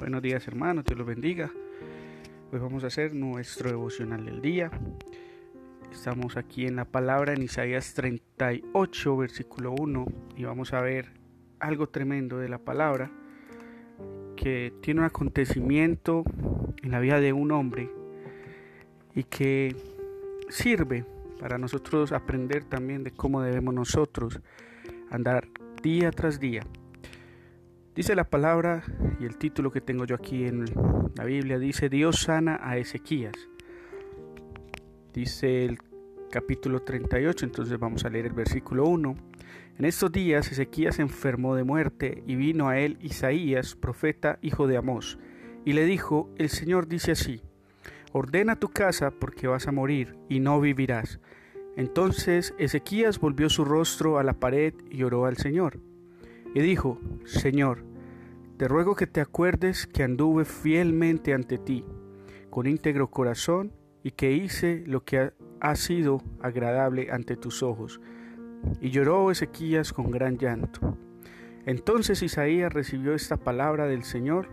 Buenos días hermanos, Dios los bendiga. Hoy vamos a hacer nuestro devocional del día. Estamos aquí en la palabra en Isaías 38, versículo 1, y vamos a ver algo tremendo de la palabra que tiene un acontecimiento en la vida de un hombre y que sirve para nosotros aprender también de cómo debemos nosotros andar día tras día Dice la palabra y el título que tengo yo aquí en la Biblia dice Dios sana a Ezequías. Dice el capítulo 38, entonces vamos a leer el versículo 1. En estos días Ezequías enfermó de muerte y vino a él Isaías, profeta, hijo de Amós, y le dijo, el Señor dice así, ordena tu casa porque vas a morir y no vivirás. Entonces Ezequías volvió su rostro a la pared y oró al Señor y dijo, Señor, te ruego que te acuerdes que anduve fielmente ante ti, con íntegro corazón, y que hice lo que ha, sido agradable ante tus ojos. Y lloró Ezequías con gran llanto. Entonces Isaías recibió esta palabra del Señor.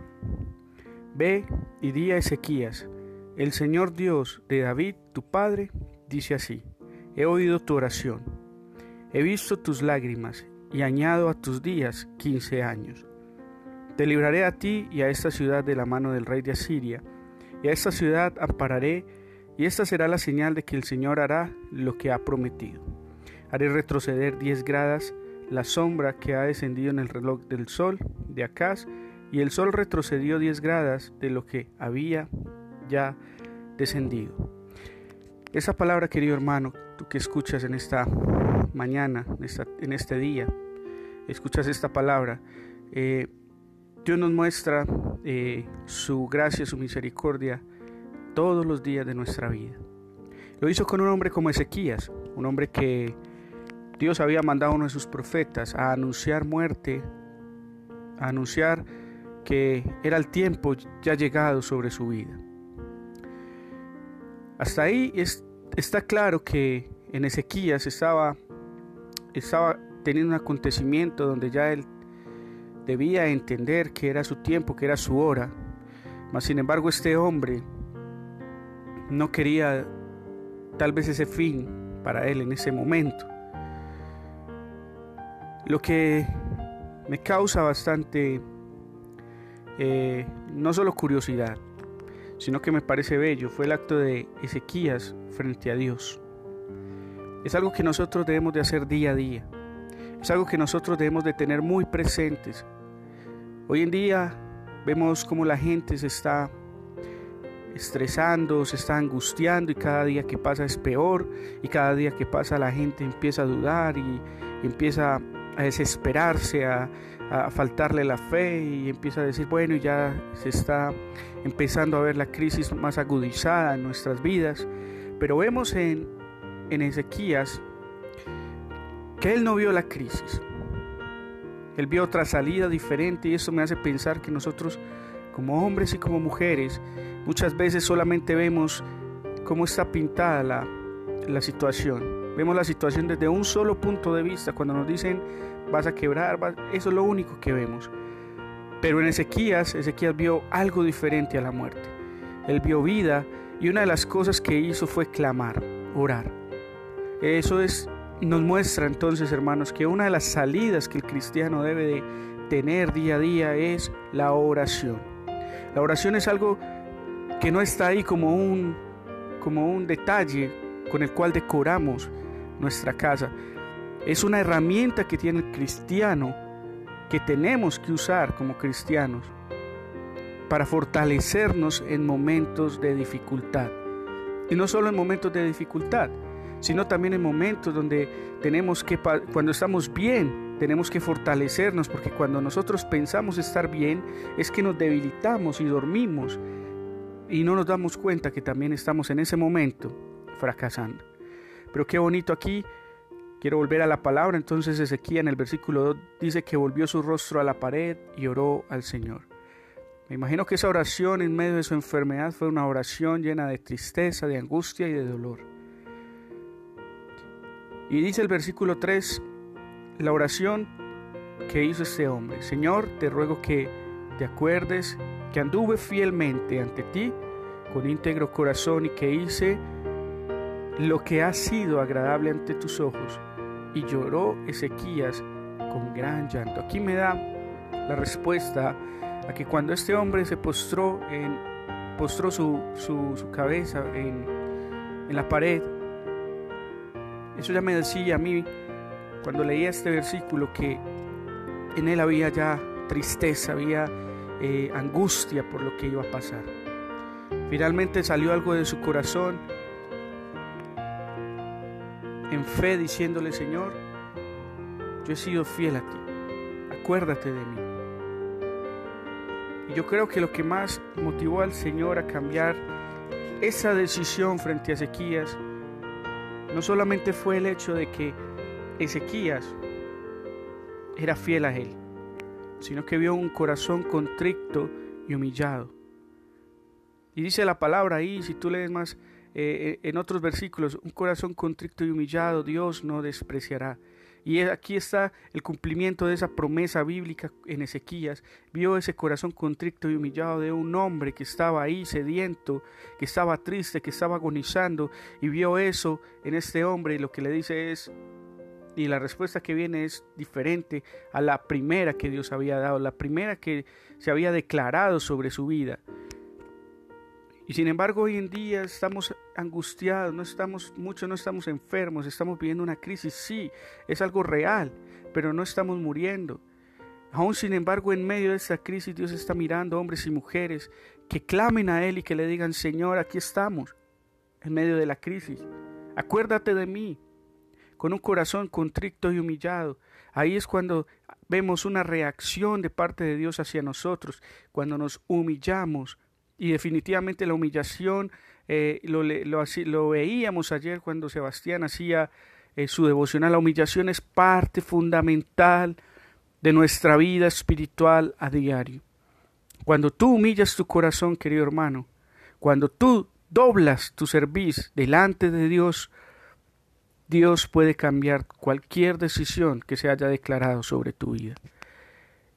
Ve y di a Ezequías, el Señor Dios de David, tu padre, dice así, he oído tu oración, he visto tus lágrimas y añado a tus días quince años. Te libraré a ti y a esta ciudad de la mano del rey de Asiria, y a esta ciudad ampararé, y esta será la señal de que el Señor hará lo que ha prometido. Haré retroceder diez gradas la sombra que ha descendido en el reloj del sol de Acaz, y el sol retrocedió diez gradas de lo que había ya descendido. Esa palabra, querido hermano, tú que escuchas en esta mañana, en, este día, escuchas esta palabra, eh, Dios nos muestra eh, su gracia, su misericordia todos los días de nuestra vida. Lo hizo con un hombre como Ezequías, un hombre que Dios había mandado a uno de sus profetas a anunciar muerte, a anunciar que era el tiempo ya llegado sobre su vida. Hasta ahí está claro que en Ezequías estaba estaba teniendo un acontecimiento donde ya él debía entender que era su tiempo, que era su hora. Mas sin embargo este hombre no quería tal vez ese fin para él en ese momento. Lo que me causa bastante, eh, no solo curiosidad, sino que me parece bello, fue el acto de Ezequías frente a Dios. Es algo que nosotros debemos de hacer día a día. Es algo que nosotros debemos de tener muy presentes. Hoy en día vemos cómo la gente se está estresando, se está angustiando y cada día que pasa es peor y cada día que pasa la gente empieza a dudar y, empieza a desesperarse, a, a, faltarle la fe y empieza a decir, bueno, ya se está empezando a ver la crisis más agudizada en nuestras vidas. Pero vemos en, en Ezequías que él no vio la crisis. Él vio otra salida diferente y eso me hace pensar que nosotros como hombres y como mujeres muchas veces solamente vemos cómo está pintada la, situación. Vemos la situación desde un solo punto de vista. Cuando nos dicen vas a quebrar, eso es lo único que vemos. Pero en Ezequías, Ezequías vio algo diferente a la muerte. Él vio vida y una de las cosas que hizo fue clamar, orar. Eso es, nos muestra entonces, hermanos, que una de las salidas que el cristiano debe de tener día a día es la oración. La oración es algo que no está ahí como un, como un detalle con el cual decoramos nuestra casa. Es una herramienta que tiene el cristiano que tenemos que usar como cristianos para fortalecernos en momentos de dificultad. Y no solo en momentos de dificultad, sino también en momentos donde tenemos que, cuando estamos bien, tenemos que fortalecernos, porque cuando nosotros pensamos estar bien, es que nos debilitamos y dormimos y no nos damos cuenta que también estamos en ese momento fracasando. Pero qué bonito aquí, quiero volver a la palabra, entonces Ezequiel en el versículo 2 dice que volvió su rostro a la pared y oró al Señor. Me imagino que esa oración en medio de su enfermedad fue una oración llena de tristeza, de angustia y de dolor. Y dice el versículo 3, la oración que hizo este hombre. Señor, te ruego que te acuerdes que anduve fielmente ante ti con íntegro corazón y que hice lo que ha sido agradable ante tus ojos. Y lloró Ezequías con gran llanto. Aquí me da la respuesta a que cuando este hombre se postró, en, postró su, su, cabeza en, en la pared, eso ya me decía a mí cuando leía este versículo que en él había ya tristeza, había eh, angustia por lo que iba a pasar. Finalmente salió algo de su corazón en fe diciéndole, Señor, yo he sido fiel a ti, acuérdate de mí. Y yo creo que lo que más motivó al Señor a cambiar esa decisión frente a Ezequías, no solamente fue el hecho de que Ezequías era fiel a él, sino que vio un corazón contrito y humillado. Y dice la palabra ahí, si tú lees más eh, eh, en otros versículos, un corazón contrito y humillado Dios no despreciará. Y aquí está el cumplimiento de esa promesa bíblica en Ezequías. Vio ese corazón contrito y humillado de un hombre que estaba ahí sediento, que estaba triste, que estaba agonizando. Y vio eso en este hombre y lo que le dice es, y la respuesta que viene es diferente a la primera que Dios había dado, la primera que se había declarado sobre su vida. Y sin embargo hoy en día estamos angustiados, no estamos, muchos no estamos enfermos, estamos viviendo una crisis, sí, es algo real, pero no estamos muriendo. Aún sin embargo, en medio de esta crisis, Dios está mirando hombres y mujeres que clamen a Él y que le digan, Señor, aquí estamos, en medio de la crisis. Acuérdate de mí, con un corazón contrito y humillado. Ahí es cuando vemos una reacción de parte de Dios hacia nosotros, cuando nos humillamos y definitivamente la humillación eh, lo, lo, veíamos ayer cuando Sebastián hacía eh, su devocional. La humillación es parte fundamental de nuestra vida espiritual a diario. Cuando tú humillas tu corazón, querido hermano, cuando tú doblas tu servicio delante de Dios, Dios puede cambiar cualquier decisión que se haya declarado sobre tu vida.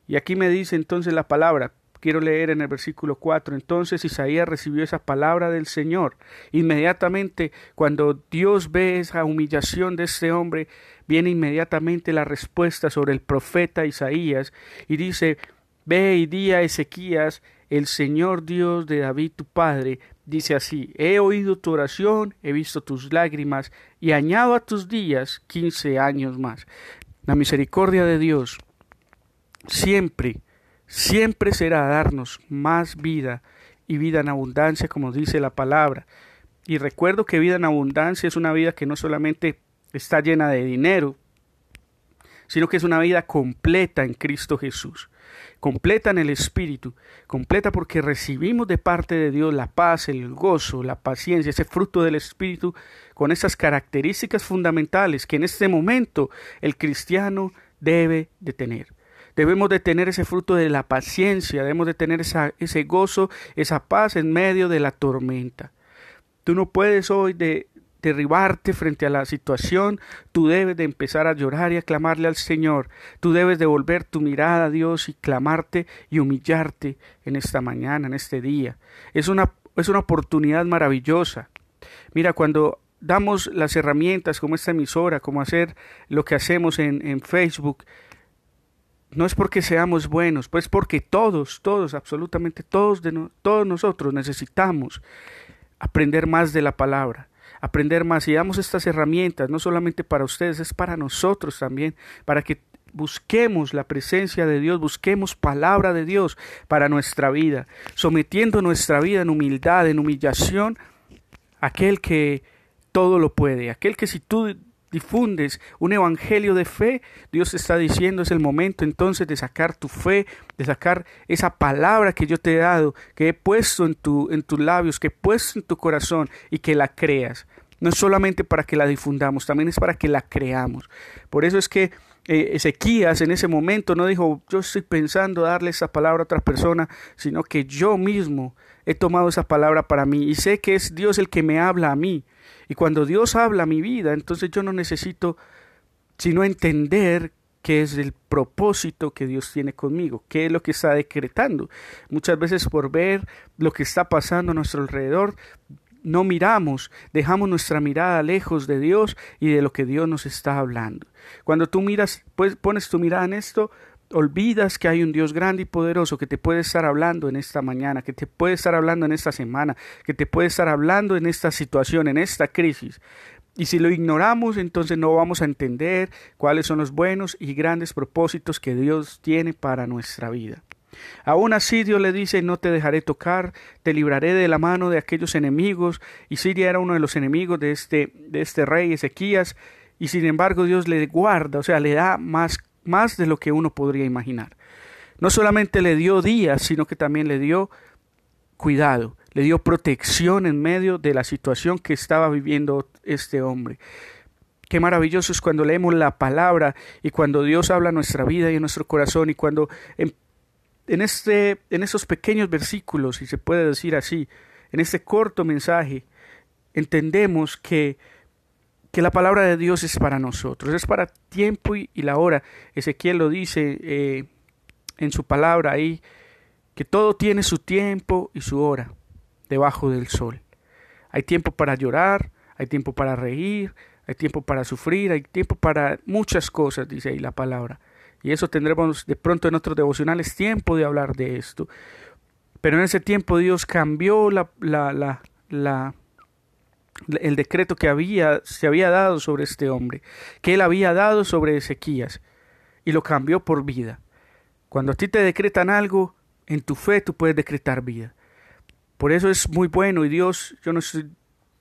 Y aquí me dice entonces la palabra, Quiero leer en el versículo 4. Entonces Isaías recibió esa palabra del Señor. Inmediatamente, cuando Dios ve esa humillación de este hombre, viene inmediatamente la respuesta sobre el profeta Isaías y dice, Ve y di a Ezequías, el Señor Dios de David tu Padre, dice así, He oído tu oración, he visto tus lágrimas, y añado a tus días quince años más. La misericordia de Dios siempre siempre será darnos más vida y vida en abundancia, como dice la palabra. Y recuerdo que vida en abundancia es una vida que no solamente está llena de dinero, sino que es una vida completa en Cristo Jesús, completa en el Espíritu, completa porque recibimos de parte de Dios la paz, el gozo, la paciencia, ese fruto del Espíritu, con esas características fundamentales que en este momento el cristiano debe de tener. Debemos de tener ese fruto de la paciencia, debemos de tener ese gozo, esa paz en medio de la tormenta. Tú no puedes hoy de, derribarte frente a la situación, tú debes de empezar a llorar y a clamarle al Señor. Tú debes de volver tu mirada a Dios y clamarte y humillarte en esta mañana, en este día. Es una, es una oportunidad maravillosa. Mira, cuando damos las herramientas como esta emisora, como hacer lo que hacemos en, en Facebook, no es porque seamos buenos, pues porque todos, todos, absolutamente todos, de todos nosotros necesitamos aprender más de la palabra, aprender más y damos estas herramientas, no solamente para ustedes, es para nosotros también, para que busquemos la presencia de Dios, busquemos palabra de Dios para nuestra vida, sometiendo nuestra vida en humildad, en humillación, aquel que todo lo puede, aquel que si tú difundes un evangelio de fe, Dios está diciendo es el momento entonces de sacar tu fe, de sacar esa palabra que yo te he dado, que he puesto en, tu, en tus labios, que he puesto en tu corazón y que la creas. No es solamente para que la difundamos, también es para que la creamos. Por eso es que eh, Ezequías en ese momento no dijo, yo estoy pensando darle esa palabra a otra persona, sino que yo mismo he tomado esa palabra para mí y sé que es Dios el que me habla a mí. Y cuando Dios habla mi vida, entonces yo no necesito sino entender qué es el propósito que Dios tiene conmigo, qué es lo que está decretando. Muchas veces por ver lo que está pasando a nuestro alrededor, no miramos, dejamos nuestra mirada lejos de Dios y de lo que Dios nos está hablando. Cuando tú miras, pues pones tu mirada en esto, olvidas que hay un Dios grande y poderoso que te puede estar hablando en esta mañana, que te puede estar hablando en esta semana, que te puede estar hablando en esta situación, en esta crisis. Y si lo ignoramos, entonces no vamos a entender cuáles son los buenos y grandes propósitos que Dios tiene para nuestra vida. Aún así Dios le dice, no te dejaré tocar, te libraré de la mano de aquellos enemigos, y Siria era uno de los enemigos de este, de este rey Ezequías, y sin embargo Dios le guarda, o sea, le da más, más de lo que uno podría imaginar. No solamente le dio días, sino que también le dio cuidado, le dio protección en medio de la situación que estaba viviendo este hombre. Qué maravilloso es cuando leemos la palabra y cuando Dios habla a nuestra vida y en nuestro corazón y cuando en, en, este, en esos pequeños versículos, si se puede decir así, en este corto mensaje, entendemos que, que la palabra de Dios es para nosotros, es para tiempo y, la hora. Ezequiel lo dice eh, en su palabra ahí, que todo tiene su tiempo y su hora debajo del sol. Hay tiempo para llorar, hay tiempo para reír, hay tiempo para sufrir, hay tiempo para muchas cosas, dice ahí la palabra. Y eso tendremos de pronto en otros devocionales tiempo de hablar de esto. Pero en ese tiempo Dios cambió la, la, la, la el decreto que había, se había dado sobre este hombre, que él había dado sobre Ezequías, y lo cambió por vida. Cuando a ti te decretan algo, en tu fe tú puedes decretar vida. Por eso es muy bueno y Dios, yo no estoy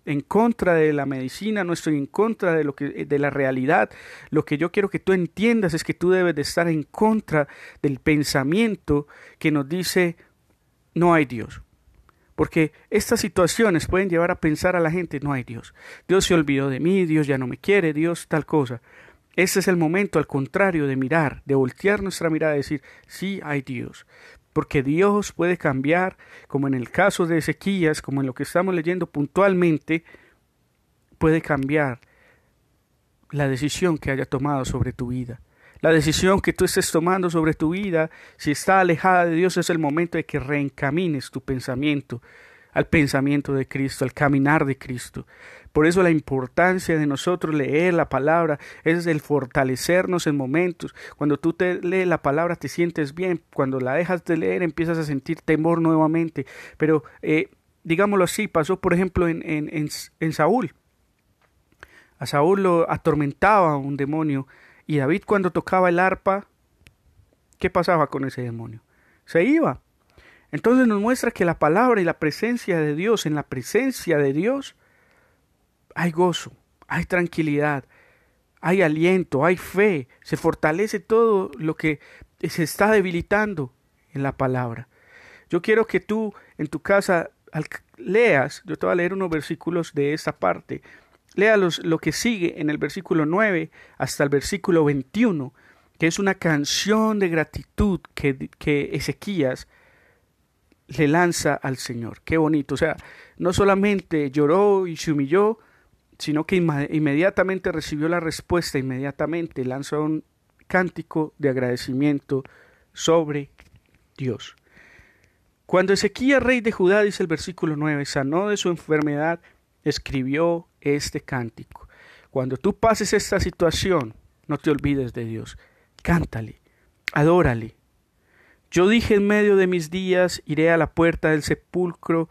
en contra de la medicina, no estoy en contra de lo que de la realidad. Lo que yo quiero que tú entiendas es que tú debes de estar en contra del pensamiento que nos dice no hay Dios. Porque estas situaciones pueden llevar a pensar a la gente no hay Dios. Dios se olvidó de mí, Dios ya no me quiere, Dios tal cosa. Ese es el momento, al contrario, de mirar, de voltear nuestra mirada y decir, sí hay Dios porque Dios puede cambiar, como en el caso de Ezequías, como en lo que estamos leyendo puntualmente, puede cambiar la decisión que haya tomado sobre tu vida. La decisión que tú estés tomando sobre tu vida, si está alejada de Dios, es el momento de que reencamines tu pensamiento al pensamiento de Cristo, al caminar de Cristo. Por eso la importancia de nosotros leer la palabra es el fortalecernos en momentos. Cuando tú te lees la palabra te sientes bien, cuando la dejas de leer empiezas a sentir temor nuevamente. Pero eh, digámoslo así, pasó por ejemplo en, en, en Saúl. A Saúl lo atormentaba un demonio y David cuando tocaba el arpa, ¿qué pasaba con ese demonio? Se iba. Entonces nos muestra que la palabra y la presencia de Dios, en la presencia de Dios, hay gozo, hay tranquilidad, hay aliento, hay fe, se fortalece todo lo que se está debilitando en la palabra. Yo quiero que tú en tu casa leas, yo te voy a leer unos versículos de esta parte, lea lo que sigue en el versículo 9 hasta el versículo 21, que es una canción de gratitud que, que Ezequías le lanza al Señor. Qué bonito. O sea, no solamente lloró y se humilló, sino que inmediatamente recibió la respuesta, inmediatamente lanzó un cántico de agradecimiento sobre Dios. Cuando Ezequías, rey de Judá, dice el versículo 9, sanó de su enfermedad, escribió este cántico. Cuando tú pases esta situación, no te olvides de Dios. Cántale, adórale. Yo dije en medio de mis días, iré a la puerta del sepulcro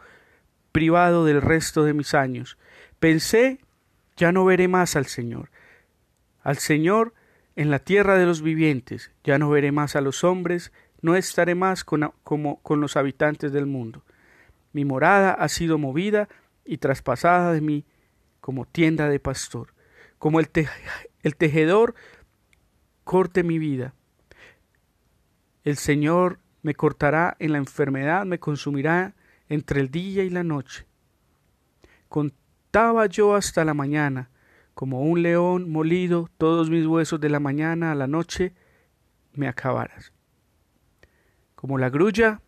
privado del resto de mis años. Pensé ya no veré más al Señor. Al Señor en la tierra de los vivientes, ya no veré más a los hombres, no estaré más con, como con los habitantes del mundo. Mi morada ha sido movida y traspasada de mí como tienda de pastor, como el, el tejedor corte mi vida. El Señor me cortará en la enfermedad, me consumirá entre el día y la noche. Con estaba yo hasta la mañana, como un león molido, todos mis huesos de la mañana a la noche me acabaras. Como la grulla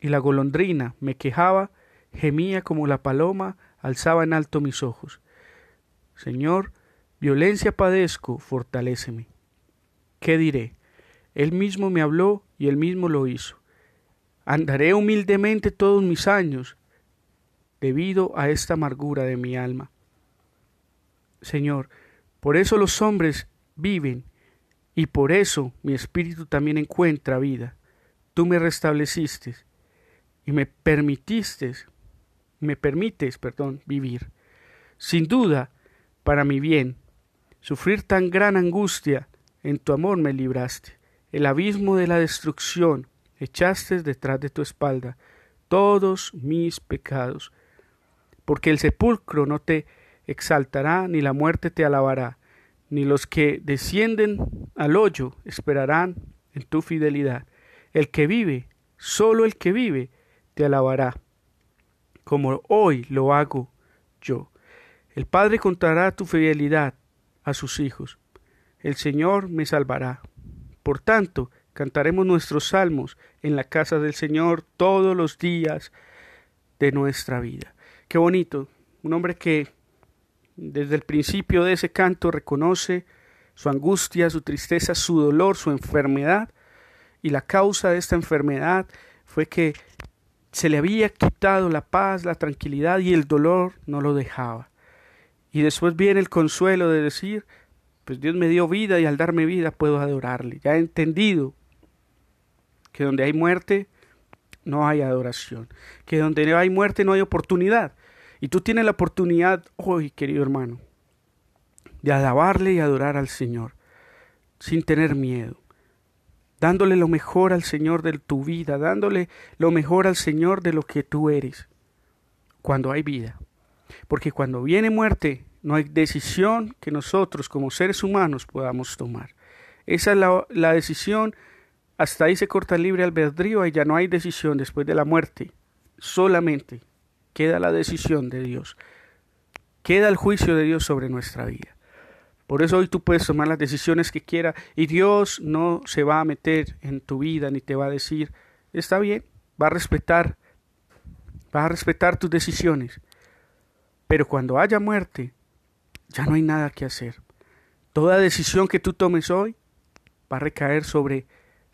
y la golondrina me quejaba, gemía como la paloma, alzaba en alto mis ojos. Señor, violencia padezco, fortaléceme. ¿qué diré? Él mismo me habló y él mismo lo hizo. Andaré humildemente todos mis años debido a esta amargura de mi alma. Señor, por eso los hombres viven y por eso mi espíritu también encuentra vida. Tú me restableciste y me permitiste, me permites, perdón, vivir. Sin duda, para mi bien, sufrir tan gran angustia, en tu amor me libraste. El abismo de la destrucción echaste detrás de tu espalda todos mis pecados. Porque el sepulcro no te exaltará, ni la muerte te alabará, ni los que descienden al hoyo esperarán en tu fidelidad. El que vive, solo el que vive, te alabará, como hoy lo hago yo. El Padre contará tu fidelidad a sus hijos. El Señor me salvará. Por tanto, cantaremos nuestros salmos en la casa del Señor todos los días de nuestra vida. Qué bonito, un hombre que desde el principio de ese canto reconoce su angustia, su tristeza, su dolor, su enfermedad, y la causa de esta enfermedad fue que se le había quitado la paz, la tranquilidad y el dolor no lo dejaba. Y después viene el consuelo de decir, pues Dios me dio vida y al darme vida puedo adorarle. Ya he entendido que donde hay muerte no hay adoración, que donde hay muerte no hay oportunidad. Y tú tienes la oportunidad hoy, querido hermano, de alabarle y adorar al Señor, sin tener miedo, dándole lo mejor al Señor de tu vida, dándole lo mejor al Señor de lo que tú eres, cuando hay vida. Porque cuando viene muerte, no hay decisión que nosotros como seres humanos podamos tomar. Esa es la, decisión, hasta ahí se corta libre albedrío y ya no hay decisión después de la muerte, solamente queda la decisión de Dios, queda el juicio de Dios sobre nuestra vida. Por eso hoy tú puedes tomar las decisiones que quieras y Dios no se va a meter en tu vida ni te va a decir, está bien, va a respetar, va a respetar tus decisiones. Pero cuando haya muerte, ya no hay nada que hacer. Toda decisión que tú tomes hoy va a recaer sobre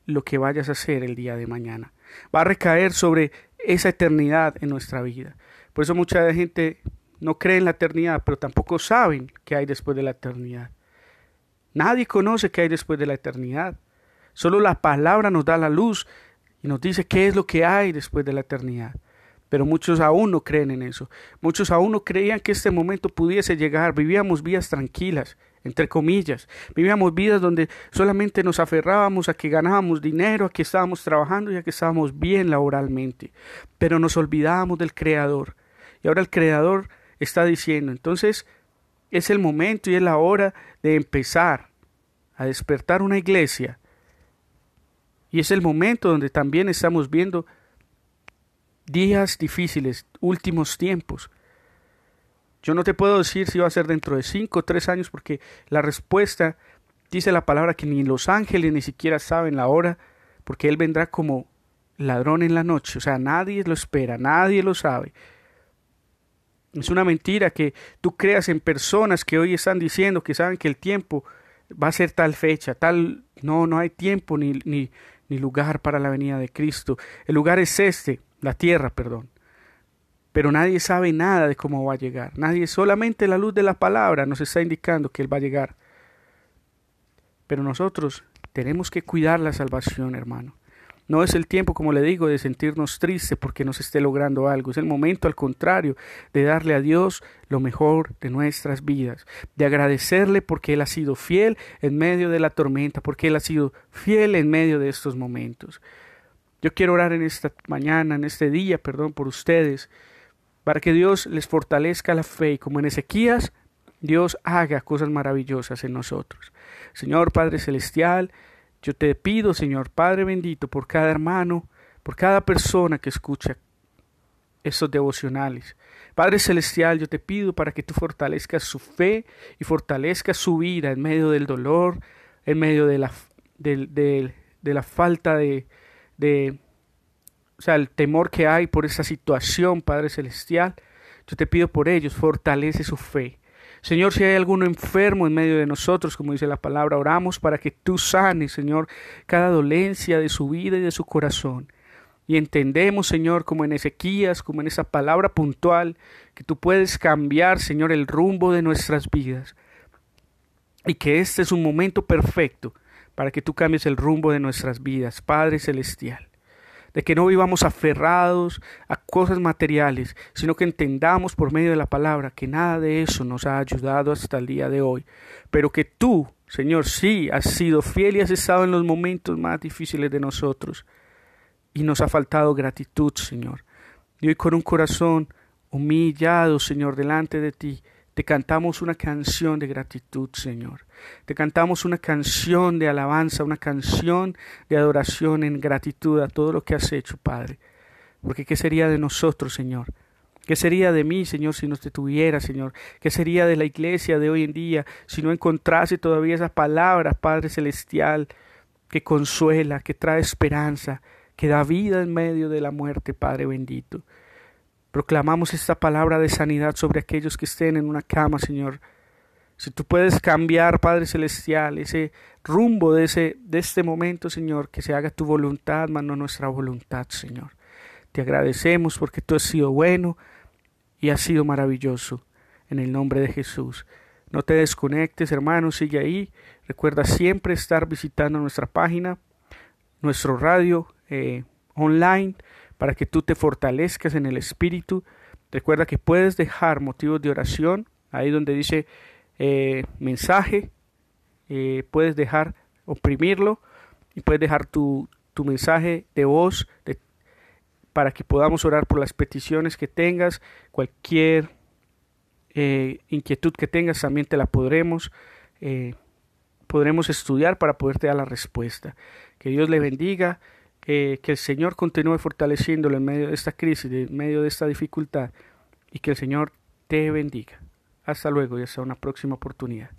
lo que vayas a hacer el día de mañana. Va a recaer sobre esa eternidad en nuestra vida. Por eso mucha gente no cree en la eternidad, pero tampoco saben qué hay después de la eternidad. Nadie conoce qué hay después de la eternidad. Solo la palabra nos da la luz y nos dice qué es lo que hay después de la eternidad. Pero muchos aún no creen en eso. Muchos aún no creían que este momento pudiese llegar. Vivíamos vidas tranquilas, entre comillas. Vivíamos vidas donde solamente nos aferrábamos a que ganábamos dinero, a que estábamos trabajando y a que estábamos bien laboralmente. Pero nos olvidábamos del Creador. Y ahora el Creador está diciendo, entonces es el momento y es la hora de empezar a despertar una iglesia. Y es el momento donde también estamos viendo días difíciles, últimos tiempos. Yo no te puedo decir si va a ser dentro de cinco o tres años porque la respuesta dice la palabra que ni los ángeles ni siquiera saben la hora porque Él vendrá como ladrón en la noche. O sea, nadie lo espera, nadie lo sabe. Es una mentira que tú creas en personas que hoy están diciendo que saben que el tiempo va a ser tal fecha, tal... No, no hay tiempo ni, ni, ni lugar para la venida de Cristo. El lugar es este, la tierra, perdón. Pero nadie sabe nada de cómo va a llegar. Nadie, solamente la luz de la palabra nos está indicando que Él va a llegar. Pero nosotros tenemos que cuidar la salvación, hermano. No es el tiempo, como le digo, de sentirnos tristes porque nos esté logrando algo. Es el momento, al contrario, de darle a Dios lo mejor de nuestras vidas, de agradecerle porque Él ha sido fiel en medio de la tormenta, porque Él ha sido fiel en medio de estos momentos. Yo quiero orar en esta mañana, en este día, perdón, por ustedes, para que Dios les fortalezca la fe y como en Ezequías, Dios haga cosas maravillosas en nosotros. Señor Padre Celestial, yo te pido, Señor Padre bendito, por cada hermano, por cada persona que escucha estos devocionales. Padre Celestial, yo te pido para que tú fortalezcas su fe y fortalezcas su vida en medio del dolor, en medio de la, de, la falta de, de, o sea, el temor que hay por esa situación, Padre Celestial. Yo te pido por ellos, fortalece su fe. Señor, si hay alguno enfermo en medio de nosotros, como dice la palabra, oramos para que tú sanes, Señor, cada dolencia de su vida y de su corazón. Y entendemos, Señor, como en Ezequías, como en esa palabra puntual, que tú puedes cambiar, Señor, el rumbo de nuestras vidas. Y que este es un momento perfecto para que tú cambies el rumbo de nuestras vidas, Padre Celestial de que no vivamos aferrados a cosas materiales, sino que entendamos por medio de la palabra que nada de eso nos ha ayudado hasta el día de hoy, pero que tú, Señor, sí has sido fiel y has estado en los momentos más difíciles de nosotros, y nos ha faltado gratitud, Señor. Y hoy con un corazón humillado, Señor, delante de ti, te cantamos una canción de gratitud, Señor. Te cantamos una canción de alabanza, una canción de adoración en gratitud a todo lo que has hecho, Padre. Porque ¿qué sería de nosotros, Señor? ¿Qué sería de mí, Señor, si no te tuviera, Señor? ¿Qué sería de la iglesia de hoy en día si no encontrase todavía esa palabra, Padre Celestial, que consuela, que trae esperanza, que da vida en medio de la muerte, Padre bendito? Proclamamos esta palabra de sanidad sobre aquellos que estén en una cama, Señor. Si tú puedes cambiar, Padre Celestial, ese rumbo de, ese, de este momento, Señor, que se haga tu voluntad, más no nuestra voluntad, Señor. Te agradecemos porque tú has sido bueno y has sido maravilloso. En el nombre de Jesús. No te desconectes, hermano, sigue ahí. Recuerda siempre estar visitando nuestra página, nuestro radio eh, online para que tú te fortalezcas en el Espíritu. Recuerda que puedes dejar motivos de oración, ahí donde dice eh, mensaje, eh, puedes dejar, oprimirlo y puedes dejar tu, tu mensaje de voz para que podamos orar por las peticiones que tengas, cualquier eh, inquietud que tengas, también te la podremos, podremos estudiar para poderte dar la respuesta. Que Dios le bendiga que el Señor continúe fortaleciéndolo en medio de esta crisis, en medio de esta dificultad, y que el Señor te bendiga. Hasta luego y hasta una próxima oportunidad.